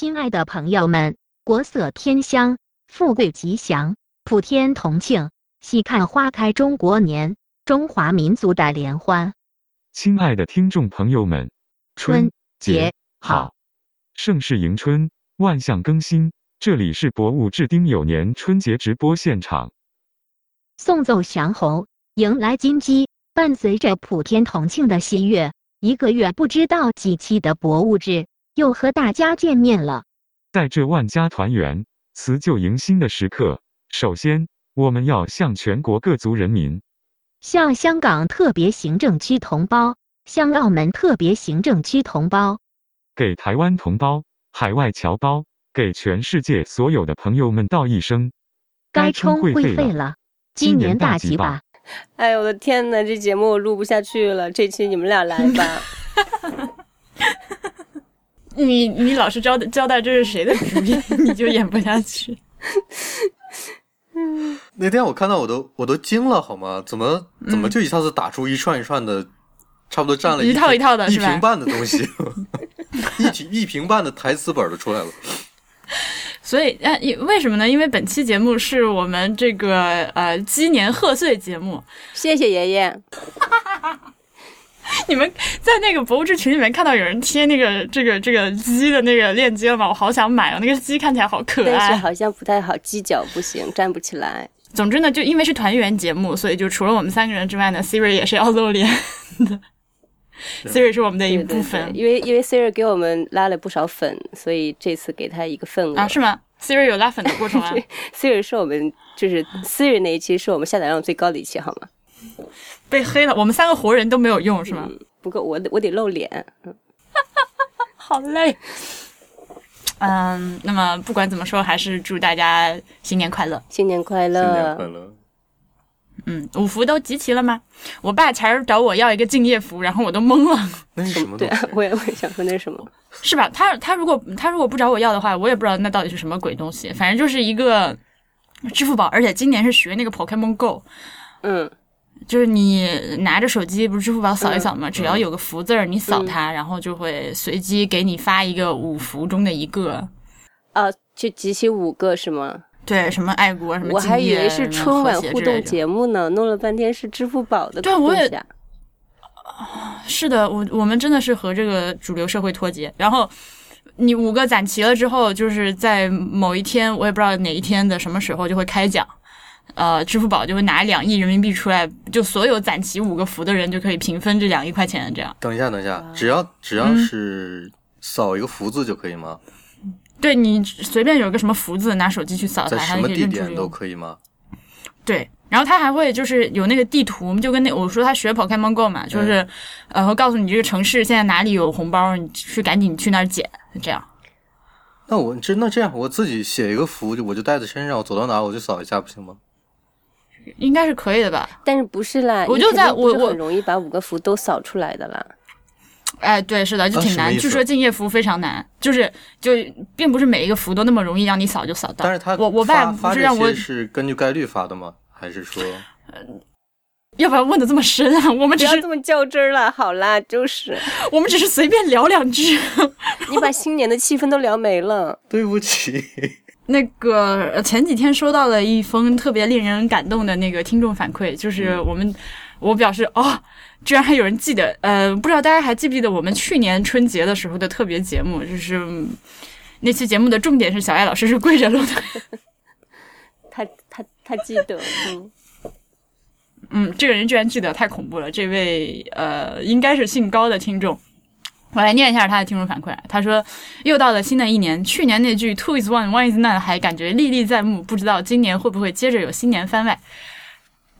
亲爱的朋友们，国色天香，富贵吉祥，普天同庆，喜看花开中国年，中华民族的联欢。亲爱的听众朋友们，春节好！盛世迎春，万象更新。这里是博物志丁酉年春节直播现场。送走祥猴，迎来金鸡，伴随着普天同庆的喜悦，一个月不知道几期的博物志又和大家见面了。在这万家团圆、辞旧迎新的时刻，首先我们要向全国各族人民、向香港特别行政区同胞、向澳门特别行政区同胞、给台湾同胞、海外侨胞、给全世界所有的朋友们道一声：该充会费了，今年大吉吧！哎呦我的天哪，这节目我录不下去了，这期你们俩来吧。你你老是交代交代这是谁的主意，你就演不下去。那天我看到我都我都惊了，好吗？怎么怎么就一下子打出一串一串的，差不多占了一套一套的一瓶半的东西，一瓶一瓶半的台词本都出来了。所以啊，为什么呢？因为本期节目是我们这个呃鸡年贺岁节目。谢谢爷爷。你们在那个博物志群里面看到有人贴那个这个这个鸡的那个链接了吗？我好想买哦，那个鸡看起来好可爱。但是好像不太好，鸡脚不行，站不起来。总之呢，就因为是团圆节目，所以就除了我们三个人之外呢，Siri 也是要露脸的。Siri 是我们的一部分，因为因为 Siri 给我们拉了不少粉，所以这次给他一个份额啊？是吗？Siri 有拉粉的过程啊？Siri 是我们就是 Siri 那一期是我们下载量最高的一期，好吗？被黑了，我们三个活人都没有用是吗？不过我得我得露脸，嗯，好累。嗯，那么不管怎么说，还是祝大家新年快乐，新年快乐，新年快乐。嗯，五福都集齐了吗？我爸前儿找我要一个敬业福，然后我都懵了。那是什么？对啊，我也我也想说那是什么？是吧？他他如果他如果不找我要的话，我也不知道那到底是什么鬼东西。反正就是一个支付宝，而且今年是学那个 Pokemon Go。嗯。就是你拿着手机，不是支付宝扫一扫吗？只要有个福字儿，你扫它，然后就会随机给你发一个五福中的一个。啊，就集齐五个是吗？对，什么爱国什么，我还以为是春晚互动节目呢，弄了半天是支付宝的。对，我也。是的，我我们真的是和这个主流社会脱节。然后你五个攒齐了之后，就是在某一天，我也不知道哪一天的什么时候就会开奖。呃，支付宝就会拿两亿人民币出来，就所有攒齐五个福的人就可以平分这两亿块钱。这样，等一下，等一下，只要只要是扫一个福字就可以吗？对你随便有个什么福字，拿手机去扫它，什么地点都可以吗？对，然后他还会就是有那个地图，就跟那我说他学 Pokemon Go 嘛，就是呃会告诉你这个城市现在哪里有红包，你去赶紧去那儿捡，这样。那我真那这样，我自己写一个符，我就带在身上，我走到哪我就扫一下，不行吗？应该是可以的吧，但是不是啦？我就在我我很容易把五个符都扫出来的啦。哎，对，是的，就挺难。据说敬业符非常难，就是就并不是每一个符都那么容易让你扫就扫到。但是他我我爸不是让我是根据概率发的吗？还是说，嗯要不要问的这么深啊？我们只是这么较真儿了。好啦，就是 我们只是随便聊两句。你把新年的气氛都聊没了，对不起。那个前几天收到了一封特别令人感动的那个听众反馈，就是我们我表示哦，居然还有人记得，呃，不知道大家还记不记得我们去年春节的时候的特别节目，就是那期节目的重点是小艾老师是跪着录的，他他他记得，嗯。嗯，这个人居然记得，太恐怖了，这位呃应该是姓高的听众。我来念一下他的听众反馈。他说：“又到了新的一年，去年那句 ‘two is one, one is none’ 还感觉历历在目，不知道今年会不会接着有新年番外。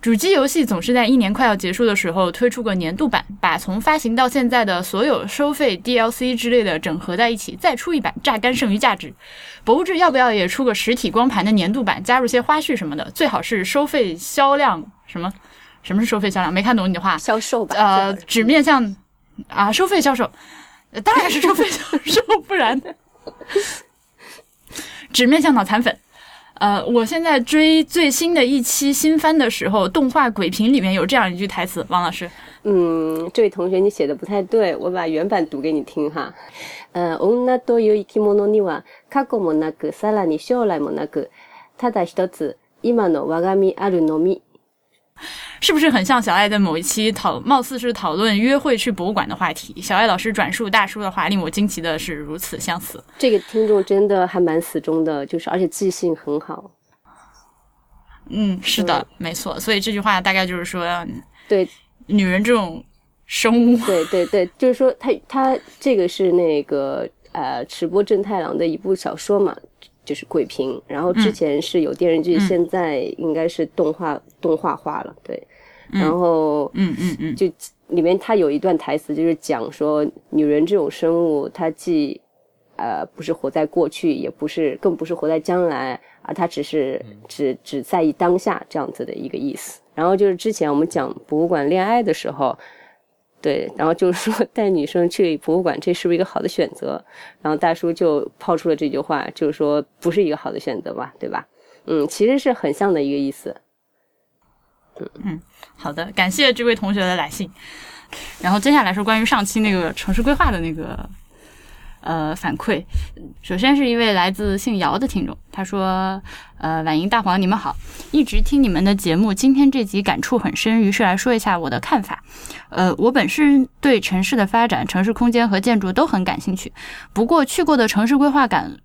主机游戏总是在一年快要结束的时候推出个年度版，把从发行到现在的所有收费 DLC 之类的整合在一起，再出一版，榨干剩余价值。博物志要不要也出个实体光盘的年度版，加入些花絮什么的？最好是收费销量什么？什么是收费销量？没看懂你的话。销售吧。呃，只面向啊，收费销售。”当然是收费销售，不然纸面向脑残粉。呃，我现在追最新的一期新番的时候，动画鬼评里面有这样一句台词，王老师， 嗯，这位同学你写的不太对，我把原版读给你听哈。呃，女という生き物には過去もなく、さらに将来もなく、ただ一つ今の我が身あるのみ。 是不是很像小爱的某一期讨，貌似是讨论约会去博物馆的话题？小爱老师转述大叔的话，令我惊奇的是如此相似。这个听众真的还蛮死忠的，就是而且记性很好。嗯，是的，没错。所以这句话大概就是说，对女人这种生物，对对对，就是说他他这个是那个呃池波正太郎的一部小说嘛，就是《鬼平》，然后之前是有电视剧，嗯现在应该是动画动画化了，对。然后嗯嗯嗯，就里面他有一段台词，就是讲说女人这种生物，她既呃不是活在过去，也不是更不是活在将来，而她只是只只在意当下这样子的一个意思。然后就是之前我们讲博物馆恋爱的时候，对，然后就是说带女生去博物馆，这是不是一个好的选择？然后大叔就抛出了这句话，就是说不是一个好的选择吧，对吧？嗯，其实是很像的一个意思。嗯好的，感谢这位同学的来信。然后接下来是关于上期那个城市规划的那个呃反馈。首先是一位来自姓姚的听众，他说：“呃，婉莹大黄，你们好，一直听你们的节目，今天这集感触很深，于是来说一下我的看法。呃，我本身对城市的发展、城市空间和建筑都很感兴趣，不过去过的城市规划感。”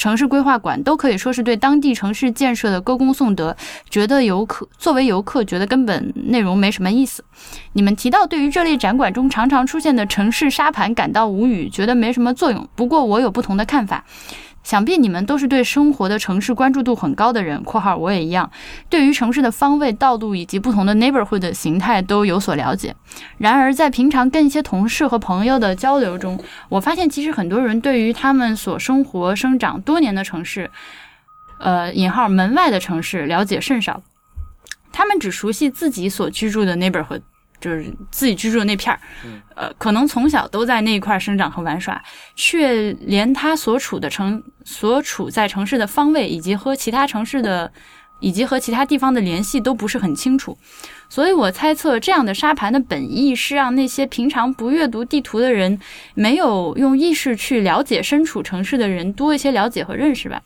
城市规划馆都可以说是对当地城市建设的歌功颂德，觉得游客作为游客觉得根本内容没什么意思。你们提到对于这类展馆中常常出现的城市沙盘感到无语，觉得没什么作用。不过我有不同的看法。想必你们都是对生活的城市关注度很高的人（括号我也一样），对于城市的方位、道路以及不同的 neighborhood 的形态都有所了解。然而，在平常跟一些同事和朋友的交流中，我发现其实很多人对于他们所生活、生长多年的城市，呃（引号门外的城市）了解甚少。他们只熟悉自己所居住的 neighborhood，就是自己居住的那片儿，呃，可能从小都在那一块儿生长和玩耍，却连他所处的城、所处在城市的方位以及和其他城市的以及和其他地方的联系都不是很清楚。所以我猜测，这样的沙盘的本意是让那些平常不阅读地图的人，没有用意识去了解身处城市的人多一些了解和认识吧。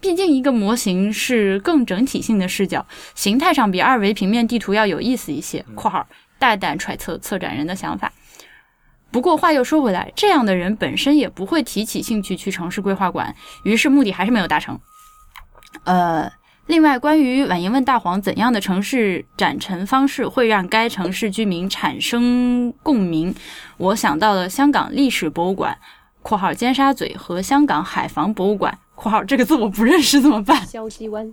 毕竟，一个模型是更整体性的视角，形态上比二维平面地图要有意思一些。（括号大胆揣测策展人的想法）。不过话又说回来，这样的人本身也不会提起兴趣去城市规划馆，于是目的还是没有达成。呃，另外，关于婉莹问大黄怎样的城市展陈方式会让该城市居民产生共鸣，我想到了香港历史博物馆（括号尖沙咀）和香港海防博物馆（括号这个字我不认识怎么办？萧鸡湾，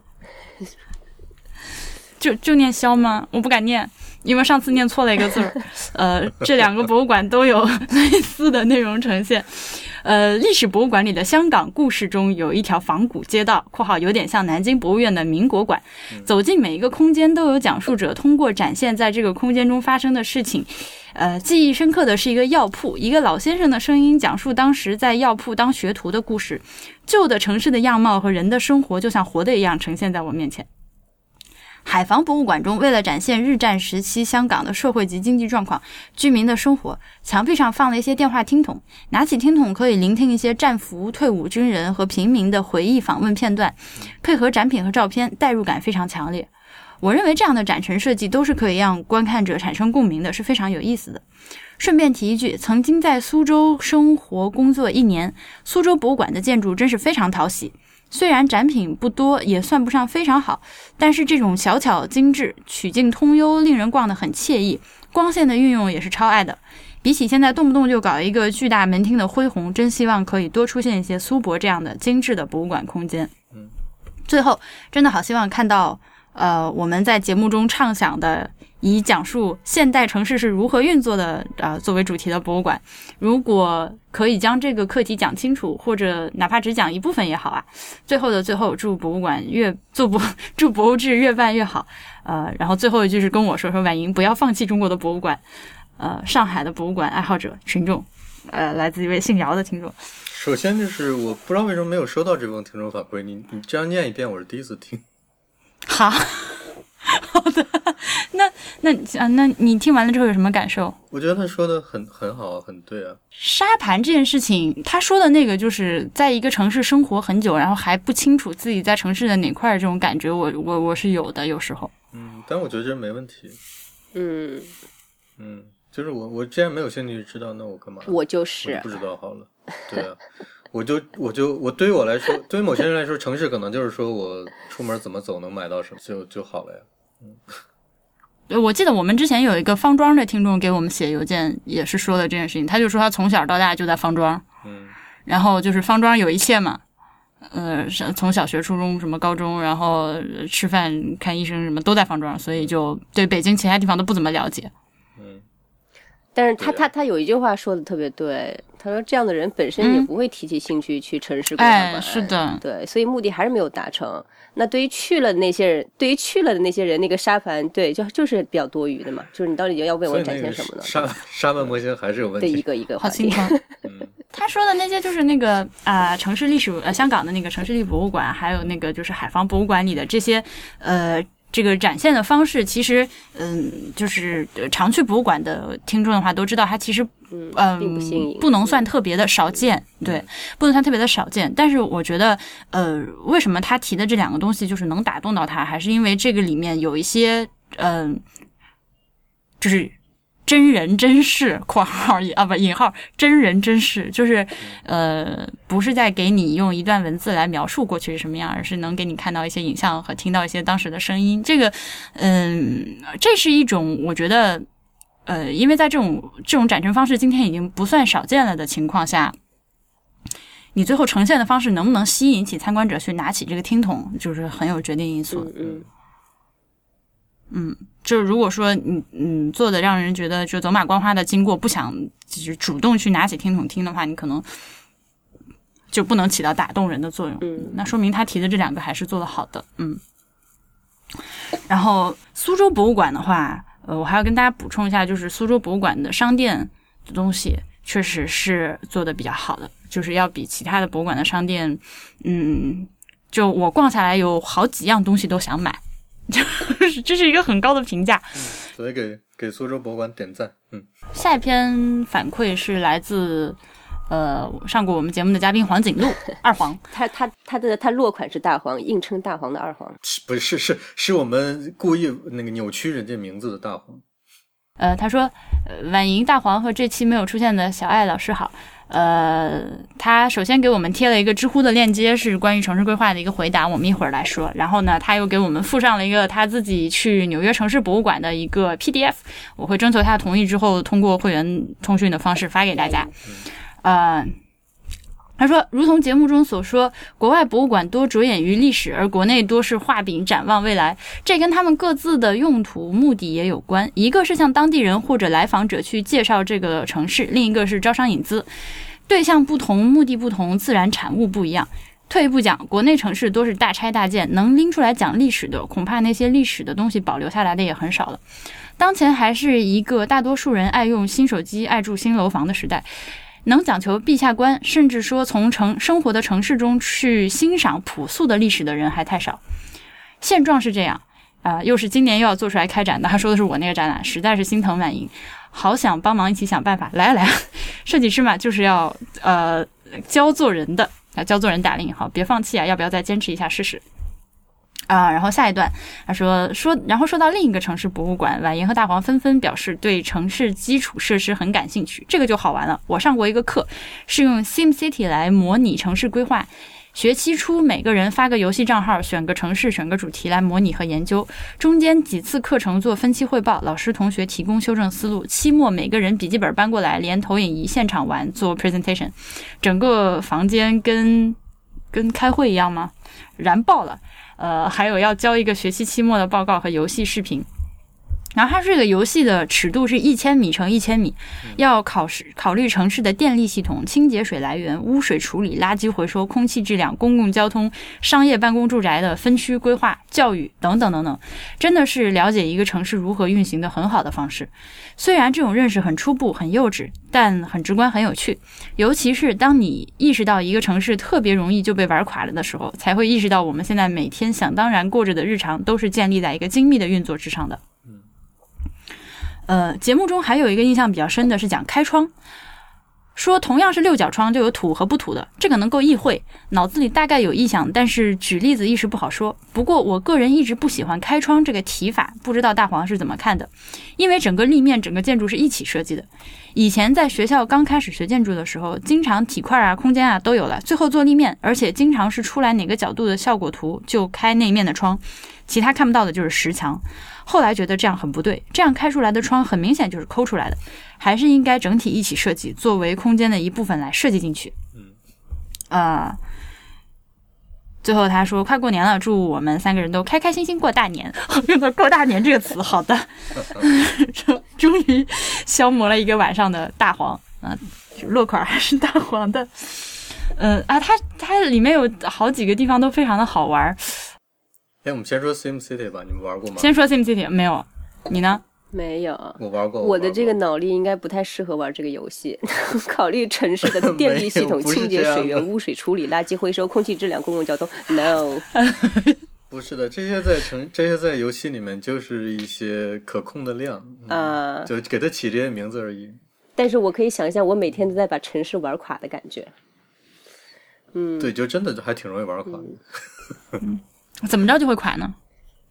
就就念萧吗？我不敢念，因为上次念错了一个字儿。呃，这两个博物馆都有 类似的内容呈现。呃，历史博物馆里的香港故事中有一条仿古街道（括号有点像南京博物院的民国馆），走进每一个空间都有讲述者通过展现在这个空间中发生的事情。呃，记忆深刻的是一个药铺，一个老先生的声音讲述当时在药铺当学徒的故事。旧的城市的样貌和人的生活就像活的一样呈现在我面前。海防博物馆中，为了展现日战时期香港的社会及经济状况、居民的生活，墙壁上放了一些电话听筒。拿起听筒可以聆听一些战俘、退伍军人和平民的回忆访问片段，配合展品和照片，代入感非常强烈。我认为这样的展陈设计都是可以让观看者产生共鸣的，是非常有意思的。顺便提一句，曾经在苏州生活工作一年，苏州博物馆的建筑真是非常讨喜。虽然展品不多，也算不上非常好，但是这种小巧精致、曲径通幽，令人逛得很惬意。光线的运用也是超爱的。比起现在动不动就搞一个巨大门厅的恢宏，真希望可以多出现一些苏博这样的精致的博物馆空间。嗯，最后真的好希望看到，呃，我们在节目中畅想的。以讲述现代城市是如何运作的，呃，作为主题的博物馆，如果可以将这个课题讲清楚，或者哪怕只讲一部分也好啊。最后的最后，祝博物馆越做博，祝博物志越办越好。呃，然后最后一句是跟我说说婉莹不要放弃中国的博物馆。呃，上海的博物馆爱好者群众，呃，来自一位姓姚的听众。首先就是我不知道为什么没有收到这封听众反馈，你你这样念一遍，我是第一次听。好。好的，那那啊，那你听完了之后有什么感受？我觉得他说的很很好，很对啊。沙盘这件事情，他说的那个就是在一个城市生活很久，然后还不清楚自己在城市的哪块儿这种感觉，我我我是有的，有时候。嗯，但我觉得这没问题。嗯，嗯，就是我我既然没有兴趣知道，那我干嘛？我就我是就不知道好了。对啊，我就我就我对于我来说，对于某些人来说，城市可能就是说我出门怎么走能买到什么就就好了呀。对我记得我们之前有一个方庄的听众给我们写邮件，也是说的这件事情。他就说他从小到大就在方庄，嗯然后就是方庄有一切嘛，呃，是从小学、初中、什么高中，然后呃吃饭、看医生什么都在方庄，所以就对北京其他地方都不怎么了解。嗯，但是他他他有一句话说的特别对，他说这样的人本身也嗯不会提起兴趣去城市规划哎，馆是的，对，所以目的还是没有达成。那对于去了的那些人，对于去了的那些人，那个沙盘，对，就就是比较多余的嘛。就是你到底要为我展现什么呢？沙沙盘模型还是有问题对，一。个一个话题。好心疼。嗯他说的那些就是那个啊、城市历史呃，香港的那个城市历史博物馆，还有那个就是海防博物馆里的这些呃。这个展现的方式，其实，嗯，就是呃常去博物馆的听众的话都知道，它其实，嗯，不能算特别的少见，对，不能算特别的少见。但是我觉得，呃，为什么他提的这两个东西就是能打动到他，还是因为这个里面有一些，嗯、就是真人真事（括号引啊不引号真人真事），就是呃，不是在给你用一段文字来描述过去是什么样，而是能给你看到一些影像和听到一些当时的声音。这个，嗯，这是一种我觉得。呃，因为在这种这种展陈方式今天已经不算少见了的情况下，你最后呈现的方式能不能吸引起参观者去拿起这个听筒，就是很有决定因素。嗯嗯嗯，就是如果说你嗯做的让人觉得就走马观花的经过，不想就是主动去拿起听筒听的话，你可能就不能起到打动人的作用。嗯那说明他提的这两个还是做的好的。嗯，然后苏州博物馆的话，呃，我还要跟大家补充一下，就是苏州博物馆的商店的东西确实是做的比较好的，就是要比其他的博物馆的商店，嗯，就我逛下来有好几样东西都想买，就 是这是一个很高的评价。所以给给苏州博物馆点赞。嗯，下一篇反馈是来自。呃，上过我们节目的嘉宾黄景路 二黄，他他他的他落款是大黄，硬称大黄的二黄。是不是是是我们故意那个扭曲人家名字的大黄。呃，他说，呃，婉莹大黄和这期没有出现的小爱老师好。呃，他首先给我们贴了一个知乎的链接，是关于城市规划的一个回答，我们一会儿来说。然后呢，他又给我们附上了一个他自己去纽约城市博物馆的一个 PDF，我会征求他同意之后，通过会员通讯的方式发给大家。呃，他说，如同节目中所说，国外博物馆多着眼于历史，而国内多是画饼展望未来。这跟他们各自的用途目的也有关，一个是向当地人或者来访者去介绍这个城市，另一个是招商引资。对象不同，目的不同，自然产物不一样。退一步讲，国内城市多是大拆大建，能拎出来讲历史的，恐怕那些历史的东西保留下来的也很少了。当前还是一个大多数人爱用新手机、爱住新楼房的时代。能讲求陛下观，甚至说从城生活的城市中去欣赏朴素的历史的人还太少。现状是这样啊、又是今年又要做出来开展的。他说的是我那个展览，实在是心疼婉莹，好想帮忙一起想办法。来啊来啊，设计师嘛就是要呃教做人的啊，教做人打了引号，别放弃啊，要不要再坚持一下试试？啊，然后下一段他说说，然后说到另一个城市博物馆，婉莹和大黄纷纷表示对城市基础设施很感兴趣，这个就好玩了。我上过一个课，是用 SimCity 来模拟城市规划。学期初每个人发个游戏账号，选个城市，选个主题来模拟和研究。中间几次课程做分期汇报，老师同学提供修正思路。期末每个人笔记本搬过来，连投影仪现场玩做 presentation，整个房间跟跟开会一样吗？燃爆了！呃，还有要交一个学期期末的报告和游戏视频。然后它这个游戏的尺度是一千米乘一千米，要考试考虑城市的电力系统、清洁水来源、污水处理、垃圾回收、空气质量、公共交通、商业办公住宅的分区规划、教育等等等等，真的是了解一个城市如何运行的很好的方式。虽然这种认识很初步、很幼稚，但很直观、很有趣。尤其是当你意识到一个城市特别容易就被玩垮了的时候，才会意识到我们现在每天想当然过着的日常都是建立在一个精密的运作之上的。呃，节目中还有一个印象比较深的是讲开窗，说同样是六角窗就有土和不土的，这个能够意会，脑子里大概有意想，但是举例子一时不好说。不过我个人一直不喜欢开窗这个提法，不知道大黄是怎么看的？因为整个立面、整个建筑是一起设计的。以前在学校刚开始学建筑的时候，经常体块啊、空间啊都有了，最后做立面，而且经常是出来哪个角度的效果图就开那面的窗，其他看不到的就是实墙。后来觉得这样很不对，这样开出来的窗很明显就是抠出来的，还是应该整体一起设计，作为空间的一部分来设计进去。嗯，啊、最后他说：“快过年了，祝我们三个人都开开心心过大年。”用到“过大年”这个词，好的，这 终于消磨了一个晚上的大黄啊，落款还是大黄的。嗯啊，它它里面有好几个地方都非常的好玩儿。哎，我们先说 Sim City 吧，你们玩过吗？先说 SimCity 没有，你呢？没有。我玩过。我的玩过这个脑力应该不太适合玩这个游戏。考虑城市的 电力系统、清洁水源、污水处理、垃圾回收、空气质量、公共交通，no。不是的，这些在城这些在游戏里面就是一些可控的量，嗯啊就给它起这些名字而已。但是我可以想象，我每天都在把城市玩垮的感觉。嗯，对，就真的还挺容易玩垮的。怎么着就会垮呢？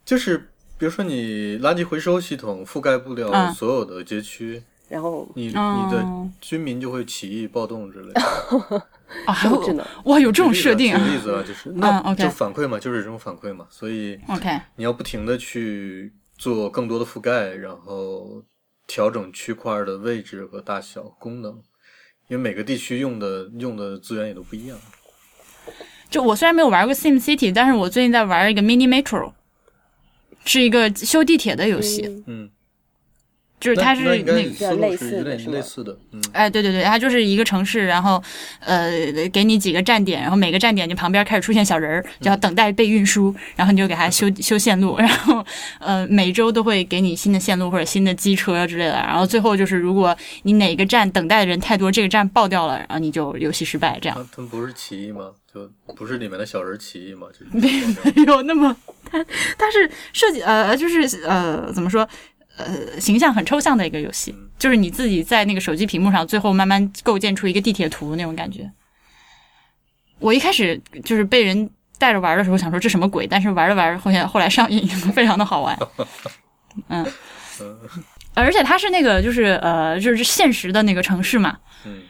就是比如说你垃圾回收系统覆盖不了嗯所有的街区，然后你你哦的居民就会起义暴动之类的。啊，还有这么智能。哇，有这种设定啊举例子啊，就是那就反馈嘛，就是这种反馈嘛，所以？OK，你要不停的去做更多的覆盖，然后调整区块的位置和大小、功能，因为每个地区用的用的资源也都不一样。就我虽然没有玩过 Sim City，但是我最近在玩一个 Mini Metro，是一个修地铁的游戏，嗯。嗯，就是它是那那应该那思路类似类似的，嗯，哎，对对对，它就是一个城市，然后呃，给你几个站点，然后每个站点就旁边开始出现小人儿，就要等待被运输，然后你就给它修修线路，然后呃，每周都会给你新的线路或者新的机车之类的，然后最后就是如果你哪个站等待的人太多，这个站爆掉了，然后你就游戏失败，这样他他们不是起义吗？就不是里面的小人起义吗？就没有那么，它它是设计呃，就是呃，怎么说？呃，形象很抽象的一个游戏，就是你自己在那个手机屏幕上，最后慢慢构建出一个地铁图那种感觉。我一开始就是被人带着玩的时候，想说这什么鬼，但是玩着玩着，后来后来上瘾，非常的好玩。嗯，而且它是那个就是呃，就是现实的那个城市嘛，嗯，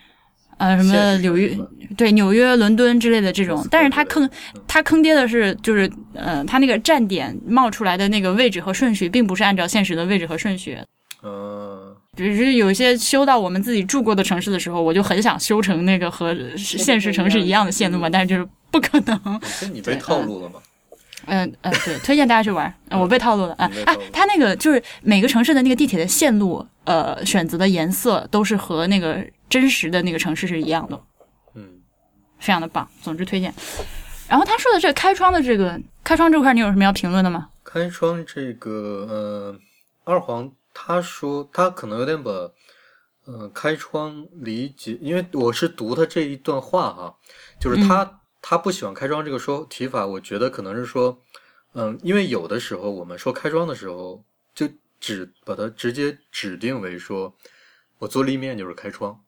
呃，什么纽约对纽约、伦敦之类的这种但是它坑它坑爹的是，就是呃，它那个站点冒出来的那个位置和顺序，并不是按照现实的位置和顺序。嗯，只是有一些修到我们自己住过的城市的时候，我就很想修成那个和现实城市一样的线路嘛，但是就是不可能。这你被套路了吗？嗯 嗯，对，推荐大家去玩。嗯我被套路了啊啊！它那个就是每个城市的那个地铁的线路，呃，选择的颜色都是和那个真实的那个城市是一样的。嗯，非常的棒。总之推荐。然后他说的这个开窗的这个开窗这块，你有什么要评论的吗？开窗这个，呃，二黄他说他可能有点把，呃，开窗理解，因为我是读他这一段话哈，就是他、他不喜欢开窗这个说提法，我觉得可能是说，嗯，因为有的时候我们说开窗的时候，就只把它直接指定为说，我做立面就是开窗，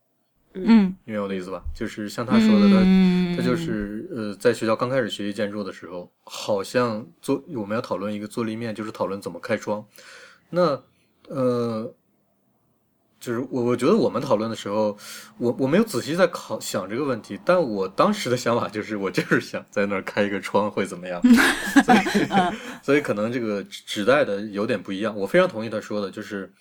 嗯，明白我的意思吧？就是像他说的，他、嗯他就是呃，在学校刚开始学习建筑的时候，好像做我们要讨论一个做立面，就是讨论怎么开窗。那呃，就是我我觉得我们讨论的时候，我我没有仔细在考想这个问题，但我当时的想法就是，我就是想在那儿开一个窗会怎么样，所以 所以可能这个指代的有点不一样。我非常同意他说的，就是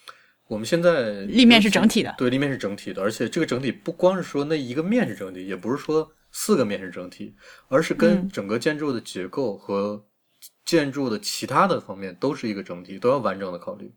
我们现在立面是整体的。对，立面是整体的，而且这个整体不光是说那一个面是整体，也不是说四个面是整体，而是跟嗯。整个建筑的结构和建筑的其他的方面都是一个整体，都要完整的考虑，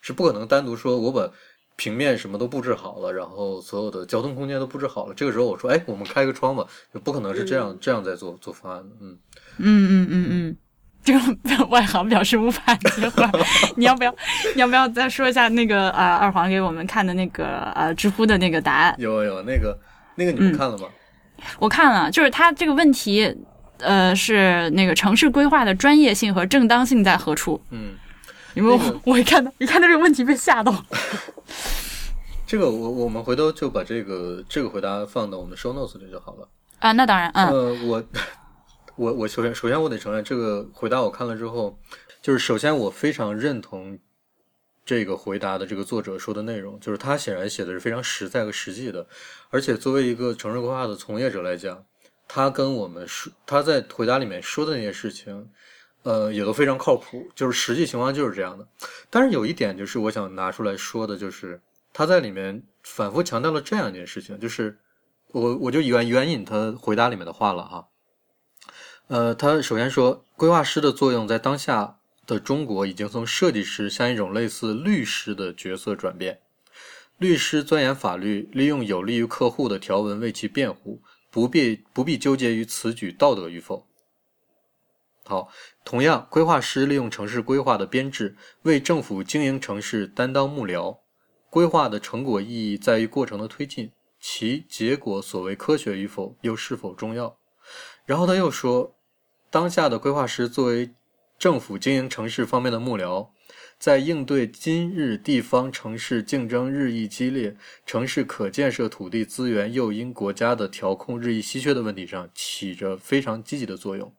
是不可能单独说我把平面什么都布置好了，然后所有的交通空间都布置好了，这个时候我说，哎，我们开个窗吧，就不可能是这样、这样在做做方案的，嗯。嗯嗯嗯嗯，这个外行表示无法接话。你要不要 你要不要再说一下那个啊、二黄给我们看的那个呃知乎的那个答案？有有那个那个你们嗯看了吗？我看了，就是他这个问题，呃，是那个城市规划的专业性和正当性在何处？嗯，因为我、那个我一看到一看到这个问题被吓到。这个我我们回头就把这个这个回答放到我们的 show notes 里就好了。啊，那当然，嗯呃，我我我首先首先我得承认，这个回答我看了之后，就是首先我非常认同这个回答的这个作者说的内容，就是他显然写的是非常实在和实际的，而且作为一个城市规划的从业者来讲，他跟我们说他在回答里面说的那些事情。呃，也都非常靠谱，就是实际情况就是这样的。但是有一点，就是我想拿出来说的，就是他在里面反复强调了这样一件事情，就是我我就援援引他回答里面的话了哈。呃，他首先说，规划师的作用在当下的中国已经从设计师向一种类似律师的角色转变。律师钻研法律，利用有利于客户的条文为其辩护，不必不必纠结于此举道德与否。好，同样，规划师利用城市规划的编制，为政府经营城市担当幕僚。规划的成果意义在于过程的推进，其结果所谓科学与否，又是否重要？然后他又说，当下的规划师作为政府经营城市方面的幕僚，在应对今日地方城市竞争日益激烈、城市可建设土地资源又因国家的调控日益稀缺的问题上，起着非常积极的作用。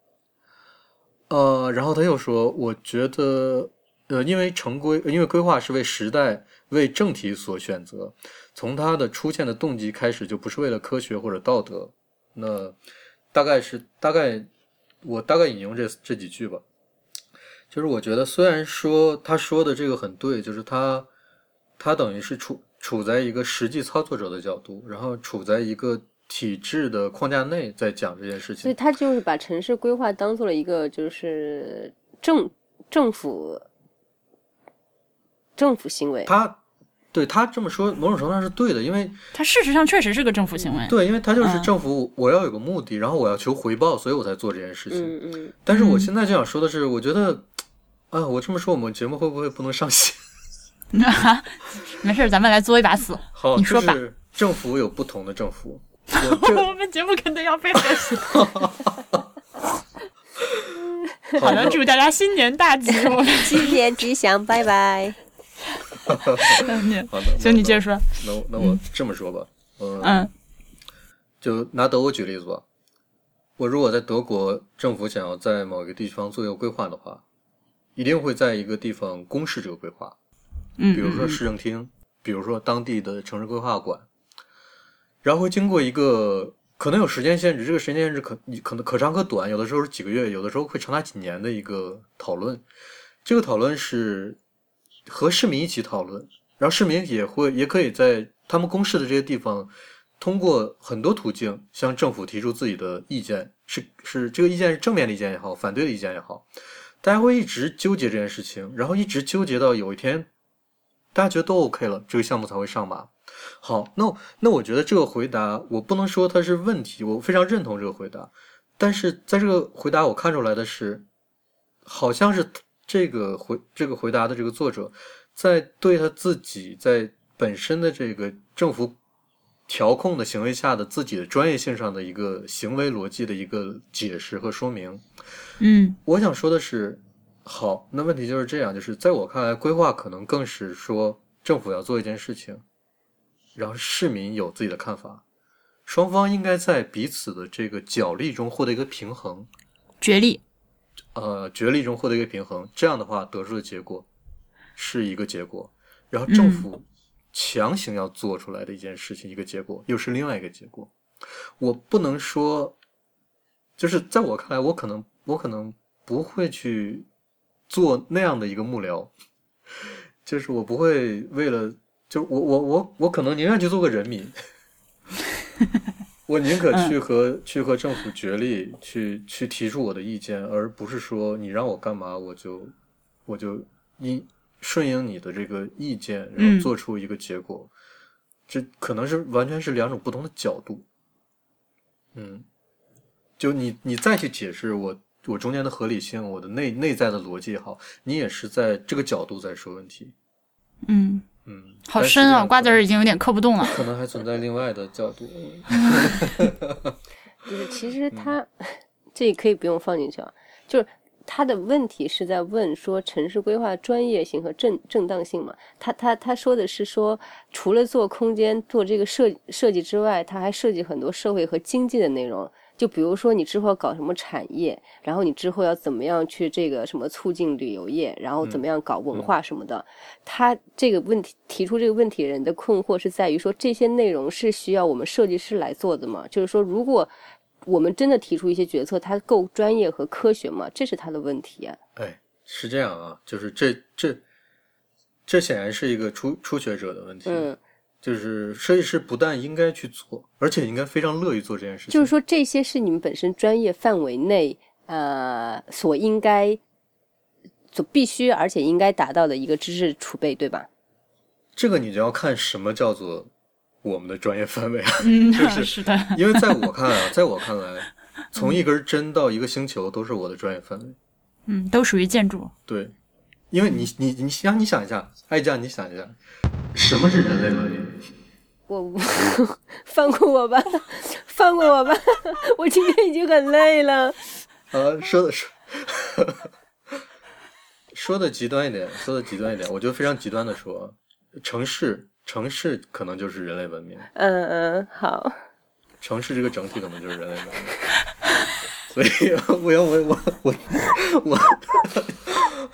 呃，然后他又说，我觉得，呃，因为城规，因为规划是为时代、为政体所选择，从它的出现的动机开始，就不是为了科学或者道德。那大概是大概，我大概引用这这几句吧。就是我觉得，虽然说他说的这个很对，就是他他等于是处处在一个实际操作者的角度，然后处在一个。体制的框架内在讲这件事情，所以他就是把城市规划当做了一个就是政政府政府行为。他对他这么说，某种程度上是对的，因为他事实上确实是个政府行为。对，因为他就是政府，我要有个目的，然后我要求回报，所以我才做这件事情。嗯嗯。但是我现在就想说的是，我觉得啊，我这么说，我们节目会不会不能上线？没事，咱们来作一把死。好，你说吧。政府有不同的政府。我们节目肯定要被核实。好的，祝大家新年大吉！我们新年吉祥，拜拜。好的，行，你接着说。那那我这么说吧，嗯，就拿德国举例子吧。我如果在德国政府想要在某一个地方做一个规划的话，一定会在一个地方公示这个规划，嗯，比如说市政厅，比如说当地的城市规划馆。然后会经过一个可能有时间限制，这个时间限制可可能可长可短，有的时候是几个月，有的时候会长达几年的一个讨论。这个讨论是和市民一起讨论，然后市民也会也可以在他们公示的这些地方，通过很多途径向政府提出自己的意见，是是这个意见是正面的意见也好，反对的意见也好，大家会一直纠结这件事情，然后一直纠结到有一天大家觉得都 OK 了，这个项目才会上马。好，那那我觉得这个回答我不能说它是问题，我非常认同这个回答。但是在这个回答我看出来的是，好像是这个回这个回答的这个作者在对他自己在本身的这个政府调控的行为下的自己的专业性上的一个行为逻辑的一个解释和说明。嗯，我想说的是，好，那问题就是这样，就是在我看来，规划可能更是说政府要做一件事情。然后市民有自己的看法，双方应该在彼此的这个角力中获得一个平衡，角力，呃，角力中获得一个平衡，这样的话得出的结果是一个结果，然后政府强行要做出来的一件事情，一个结果又是另外一个结果。我不能说，就是在我看来，我可能我可能不会去做那样的一个幕僚，就是我不会为了。就我我我我可能宁愿去做个人民，我宁可去和去和政府角力，去去提出我的意见，而不是说你让我干嘛我就我就应顺应你的这个意见，然后做出一个结果。这可能是完全是两种不同的角度。嗯，就你你再去解释我我中间的合理性，我的内内在的逻辑也好，你也是在这个角度在说问题。嗯。嗯，好深啊，瓜子儿已经有点磕不动了。可能还存在另外的角度。就是其实他这可以不用放进去啊，就是他的问题是在问说城市规划专业性和正正当性嘛？他他他说的是说，除了做空间做这个设设计之外，他还涉及很多社会和经济的内容。就比如说你之后要搞什么产业，然后你之后要怎么样去这个什么促进旅游业，然后怎么样搞文化什么的。他这个问题提出这个问题人的困惑是在于说，这些内容是需要我们设计师来做的吗？就是说，如果我们真的提出一些决策，它够专业和科学吗？这是他的问题啊。哎，是这样啊，就是这这这显然是一个初初学者的问题。嗯，就是设计师不但应该去做，而且应该非常乐于做这件事情。就是说，这些是你们本身专业范围内呃所应该、所必须而且应该达到的一个知识储备，对吧？这个你就要看什么叫做我们的专业范围啊。嗯，就是 是的，因为在我看啊，在我看来，从一根针到一个星球都是我的专业范围。嗯，都属于建筑。对，因为你你你想你想一下，艾酱，你想一下，什么是人类文明？我 放过我吧，放过我吧，我今天已经很累了。呃，说的说说的极端一点，说的极端一点，我就非常极端的说，城市城市可能就是人类文明，嗯嗯，好，城市这个整体可能就是人类文明。所以，我要我我我我当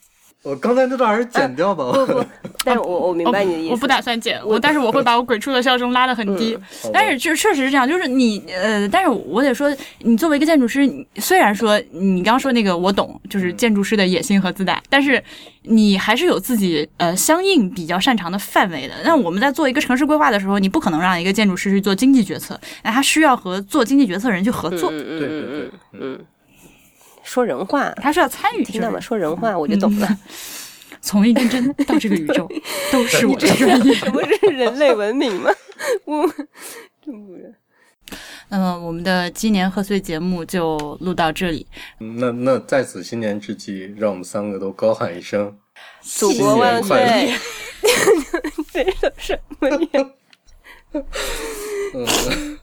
我刚才那段还是剪掉吧。不不，但是我我明白你的意思。我不打算剪，我但是我会把我鬼畜的笑声拉得很低。但是就确实是这样，就是你呃，但是我得说，你作为一个建筑师，虽然说你刚刚说那个我懂，就是建筑师的野心和自大，但是你还是有自己呃相应比较擅长的范围的。那我们在做一个城市规划的时候，你不可能让一个建筑师去做经济决策，那他需要和做经济决策的人去合作，对对嗯对嗯，嗯，说人话，他是要参与。听到吗？说人话我就懂了。从一根针到这个宇宙，都是我的专业。什么是人类文明吗？我真不是。那么我们的鸡年贺岁节目就录到这里，那那在此新年之际，让我们三个都高喊一声祖国万新年岁！这是什么呀？嗯。